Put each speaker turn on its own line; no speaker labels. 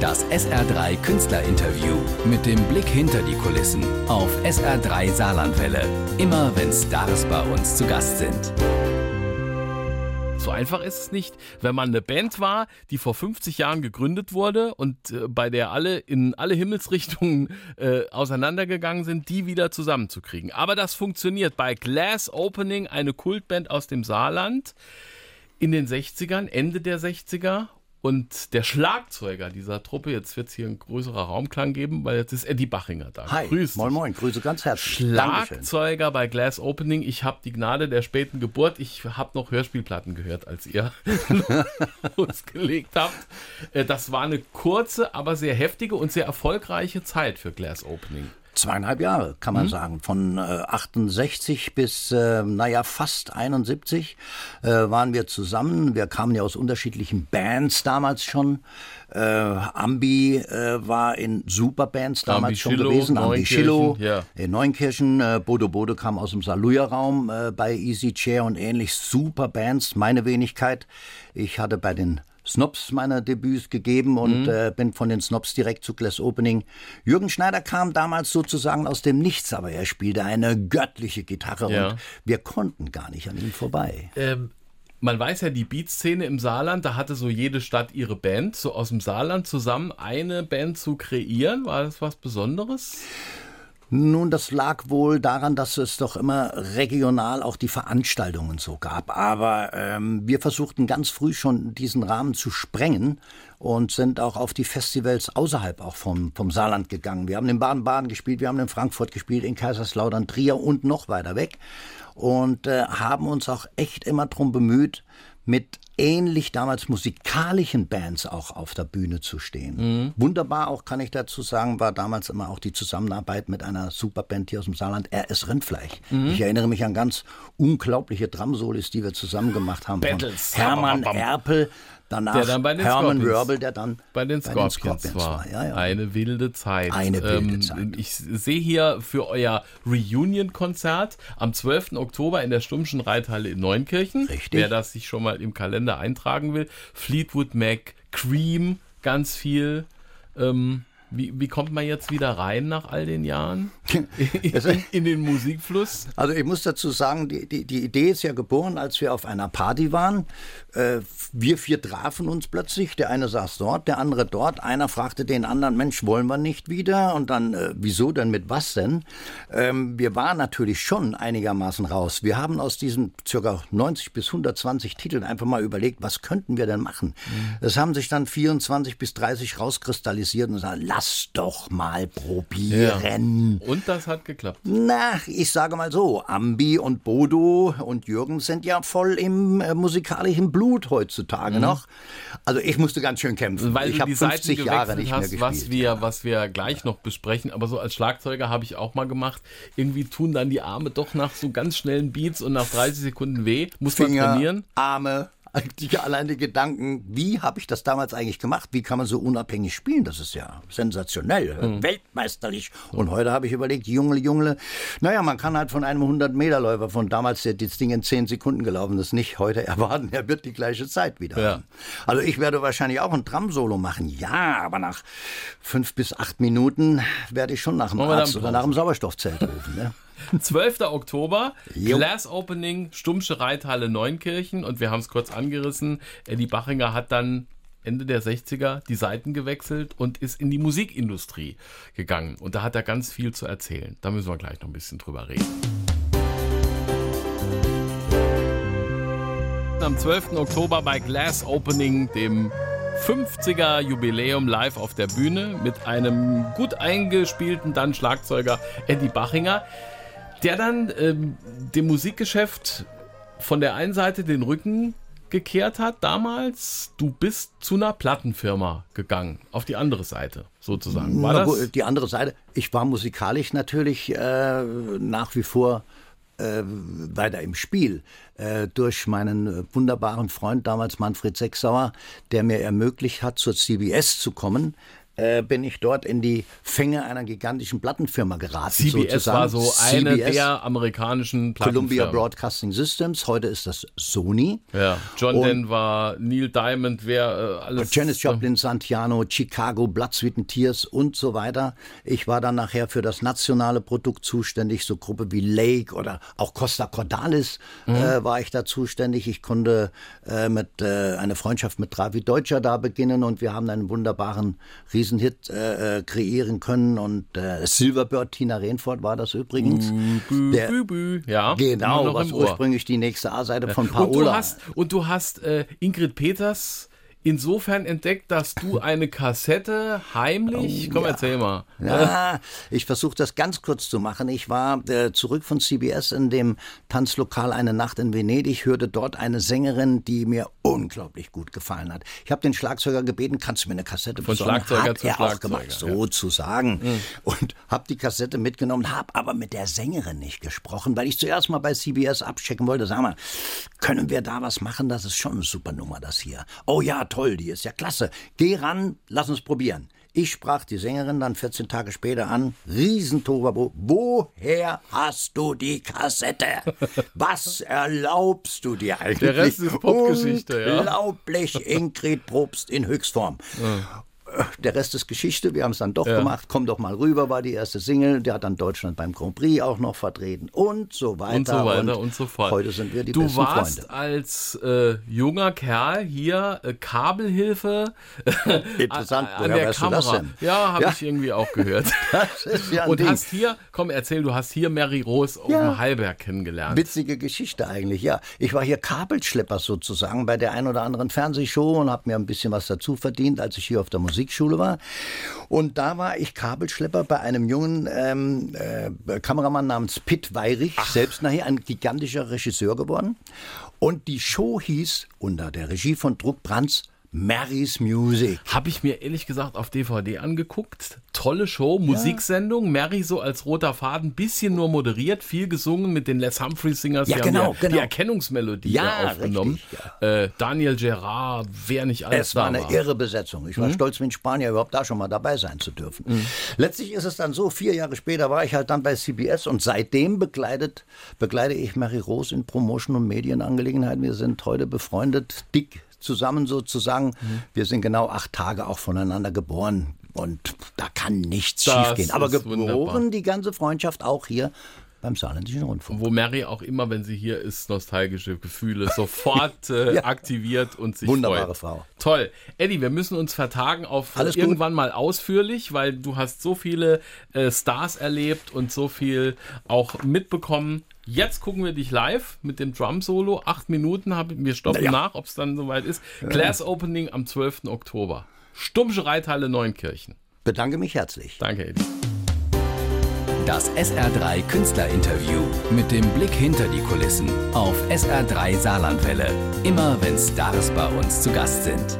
Das SR3 Künstlerinterview mit dem Blick hinter die Kulissen auf SR3 Saarlandwelle. Immer wenn Stars bei uns zu Gast sind.
So einfach ist es nicht, wenn man eine Band war, die vor 50 Jahren gegründet wurde und äh, bei der alle in alle Himmelsrichtungen äh, auseinandergegangen sind, die wieder zusammenzukriegen. Aber das funktioniert bei Glass Opening, eine Kultband aus dem Saarland in den 60ern, Ende der 60er und der Schlagzeuger dieser Truppe, jetzt wird es hier ein größerer Raumklang geben, weil jetzt ist Eddie Bachinger da.
Hi,
Grüß
moin moin, Grüße ganz herzlich.
Schlagzeuger Dankeschön. bei Glass Opening. Ich habe die Gnade der späten Geburt. Ich habe noch Hörspielplatten gehört, als ihr losgelegt habt. Äh, das war eine kurze, aber sehr heftige und sehr erfolgreiche Zeit für Glass Opening.
Zweieinhalb Jahre, kann man mhm. sagen. Von äh, 68 bis, äh, naja, fast 71 äh, waren wir zusammen. Wir kamen ja aus unterschiedlichen Bands damals schon. Äh, Ambi äh, war in Superbands damals Ambi schon Schillo, gewesen. Ambi Schillo ja. in Neunkirchen. Äh, Bodo Bodo kam aus dem Saluja-Raum äh, bei Easy Chair und ähnlich. Superbands, meine Wenigkeit. Ich hatte bei den Snobs meiner Debüts gegeben und mhm. äh, bin von den Snobs direkt zu Glass Opening. Jürgen Schneider kam damals sozusagen aus dem Nichts, aber er spielte eine göttliche Gitarre ja. und wir konnten gar nicht an ihm vorbei.
Ähm, man weiß ja, die Beatszene im Saarland, da hatte so jede Stadt ihre Band, so aus dem Saarland zusammen eine Band zu kreieren. War das was Besonderes?
Nun, das lag wohl daran, dass es doch immer regional auch die Veranstaltungen so gab. Aber ähm, wir versuchten ganz früh schon diesen Rahmen zu sprengen und sind auch auf die Festivals außerhalb auch vom, vom Saarland gegangen. Wir haben in Baden-Baden gespielt, wir haben in Frankfurt gespielt, in Kaiserslautern, Trier und noch weiter weg. Und äh, haben uns auch echt immer darum bemüht, mit ähnlich damals musikalischen Bands auch auf der Bühne zu stehen. Mhm. Wunderbar auch, kann ich dazu sagen, war damals immer auch die Zusammenarbeit mit einer Superband hier aus dem Saarland, RS Rindfleisch. Mhm. Ich erinnere mich an ganz unglaubliche Drumsolis, die wir zusammen gemacht haben.
Battles.
Hermann Erpel, Danach
der dann bei den
Hermann Wörbel, der dann
bei den Scorpions, bei den Scorpions war. war. Ja, ja. Eine wilde Zeit.
Eine wilde ähm, Zeit.
Ich sehe hier für euer Reunion-Konzert am 12. Oktober in der Stummschen Reithalle in Neunkirchen.
Richtig.
Wer das sich schon mal im Kalender eintragen will. Fleetwood Mac, Cream, ganz viel. Ähm, wie, wie kommt man jetzt wieder rein nach all den Jahren in, in, den Musikfluss?
Also ich muss dazu sagen, die, die, die Idee ist ja geboren, als wir auf einer Party waren. Äh, wir vier trafen uns plötzlich. Der eine saß dort, der andere dort. Einer fragte den anderen, Mensch, wollen wir nicht wieder? Und dann, äh, wieso denn, mit was denn? Ähm, wir waren natürlich schon einigermaßen raus. Wir haben aus diesen circa 90 bis 120 Titeln einfach mal überlegt, was könnten wir denn machen? Mhm. Es haben sich dann 24 bis 30 rauskristallisiert und gesagt, lass doch mal probieren.
Ja. Und das hat geklappt.
Na, ich sage mal so, Ambi und Bodo und Jürgen sind ja voll im äh, musikalischen Blut heutzutage mhm. noch. Also ich musste ganz schön kämpfen.
Weil
ich
habe 50 Jahre nicht hast, mehr gespielt. Was wir, ja. was wir gleich noch besprechen, aber so als Schlagzeuger habe ich auch mal gemacht. Irgendwie tun dann die Arme doch nach so ganz schnellen Beats und nach 30 Sekunden weh. Muss
Finger,
man trainieren.
Arme, eigentlich allein die Gedanken, wie habe ich das damals eigentlich gemacht? Wie kann man so unabhängig spielen? Das ist ja sensationell, mhm. weltmeisterlich. Und heute habe ich überlegt, Jungle, Jungle, naja, man kann halt von einem 100-Meter-Läufer von damals, der das Ding in 10 Sekunden gelaufen ist, nicht heute erwarten, er wird die gleiche Zeit wieder ja. haben. Also ich werde wahrscheinlich auch ein Drum-Solo machen, ja, aber nach fünf bis acht Minuten werde ich schon nach dem Arzt oder nach dem Sauerstoffzelt rufen. Ne?
12. Oktober, jo. Glass Opening, Stummsche Reithalle Neunkirchen. Und wir haben es kurz angerissen. Eddie Bachinger hat dann Ende der 60er die Seiten gewechselt und ist in die Musikindustrie gegangen. Und da hat er ganz viel zu erzählen. Da müssen wir gleich noch ein bisschen drüber reden. Am 12. Oktober bei Glass Opening, dem 50er Jubiläum live auf der Bühne mit einem gut eingespielten dann Schlagzeuger Eddie Bachinger der dann ähm, dem Musikgeschäft von der einen Seite den Rücken gekehrt hat damals. Du bist zu einer Plattenfirma gegangen, auf die andere Seite sozusagen. War das?
Die andere Seite. Ich war musikalisch natürlich äh, nach wie vor äh, weiter im Spiel äh, durch meinen wunderbaren Freund damals Manfred Sechsauer, der mir ermöglicht hat, zur CBS zu kommen äh, bin ich dort in die Fänge einer gigantischen Plattenfirma geraten.
CBS
sozusagen.
war so eine
CBS,
der amerikanischen
Columbia
Plattenfirmen.
Broadcasting Systems, heute ist das Sony.
Ja, John
Und-
Denver, Neil Diamond, wer äh, alles.
Janis Joplin, Santiano, Chicago, Blood, Sweet and Tears und so weiter. Ich war dann nachher für das nationale Produkt zuständig, so Gruppe wie Lake oder auch Costa Cordalis äh, war ich da zuständig. Ich konnte äh, mit äh, eine Freundschaft mit Travi Deutscher da beginnen und wir haben einen wunderbaren Riesenhit äh, äh, kreieren können und äh, Silverbird Tina Renford war das übrigens.
Bü,
Der-
bü, bü. Ja,
Genau, was ursprünglich die nächste A-Seite von
Und
Paola.
du hast, und du hast äh, Ingrid Peters insofern entdeckt, dass du eine Kassette heimlich. Komm, erzähl mal.
Ja, ich versuche das ganz kurz zu machen. Ich war äh, zurück von CBS in dem Tanzlokal Eine Nacht in Venedig, hörte dort eine Sängerin, die mir unglaublich gut gefallen hat. Ich habe den Schlagzeuger gebeten, kannst du mir eine Kassette
Von
besorgen?
Schlagzeuger
hat
zu
er auch
Schlagzeuger,
gemacht,
ja. Mhm.
sozusagen. Und habe die Kassette mitgenommen, habe aber mit der Sängerin nicht gesprochen, weil ich zuerst mal bei CBS abchecken wollte. Sag mal, können wir da was machen? Das ist schon eine super Nummer, das hier. Oh ja, toll, die ist ja klasse. Geh ran, lass uns probieren. Ich sprach die Sängerin dann 14 Tage später an. Riesentobabo. Woher hast du die Kassette? Was erlaubst du dir eigentlich?
Der Rest ist Popgeschichte, ja.
Unglaublich, Ingrid Probst in Höchstform. Der Rest ist Geschichte, wir haben es dann doch gemacht. Komm doch mal rüber, war die erste Single. Der hat dann Deutschland beim Grand Prix auch noch vertreten und so weiter.
und so weiter und, so fort.
Heute sind wir die
du
besten
warst
Freunde.
als äh, junger Kerl hier äh, Kabelhilfe
Interessant,
an
woher
der
weißt du
Kamera.
das denn?
Ja, habe
Ja.
ich irgendwie auch gehört.
Das ist ja ein
und
Ding.
hast hier, komm, erzähl, du hast hier Mary Rose auf
Ja.
dem Heilberg kennengelernt.
Witzige Geschichte eigentlich, ja. Ich war hier Kabelschlepper sozusagen bei der ein oder anderen Fernsehshow und habe mir ein bisschen was dazu verdient, als ich hier auf der Musikschule war. Und da war ich Kabelschlepper bei einem jungen ähm, äh, Kameramann namens Pitt Weirich, selbst nachher ein gigantischer Regisseur geworden. Und die Show hieß unter der Regie von Druck Brands Mary's Music.
Habe ich mir ehrlich gesagt auf DVD angeguckt. Tolle Show, Musiksendung. Mary so als roter Faden, bisschen nur moderiert, viel gesungen mit den Les Humphreys Singers.
Ja,
die
genau,
ja
genau.
die Erkennungsmelodie
Ja,
da aufgenommen.
richtig,
äh, Daniel Gerard, wer nicht alles
Es war
da
eine irre Besetzung. Ich war stolz wie ein Spanier, überhaupt da schon mal dabei sein zu dürfen. Letztlich ist es dann so, vier Jahre später war ich halt dann bei CBS und seitdem begleitet, begleite ich Mary Rose in Promotion- und Medienangelegenheiten. Wir sind heute befreundet, dick zusammen sozusagen. Wir sind genau acht Tage auch voneinander geboren. Und da kann nichts
Das
schiefgehen. Aber geboren
wunderbar.
die ganze Freundschaft auch hier beim Saarländischen Rundfunk.
Wo Mary auch immer, wenn sie hier ist, nostalgische Gefühle sofort äh,
Ja.
aktiviert und sich
Wunderbare
freut.
Frau.
Toll. Eddie, wir müssen uns vertagen auf
Alles gut.
irgendwann mal ausführlich, weil du hast so viele äh, Stars erlebt und so viel auch mitbekommen. Jetzt gucken wir dich live mit dem Drum-Solo. Acht Minuten, hab, wir stoppen
Ja.
nach, ob es dann soweit ist. Class Opening am 12. Oktober. Stummsche Reithalle Neunkirchen.
Bedanke mich herzlich.
Danke, Eddie.
Das SR3 Künstlerinterview mit dem Blick hinter die Kulissen auf SR3 Saarlandwelle. Immer wenn Stars bei uns zu Gast sind.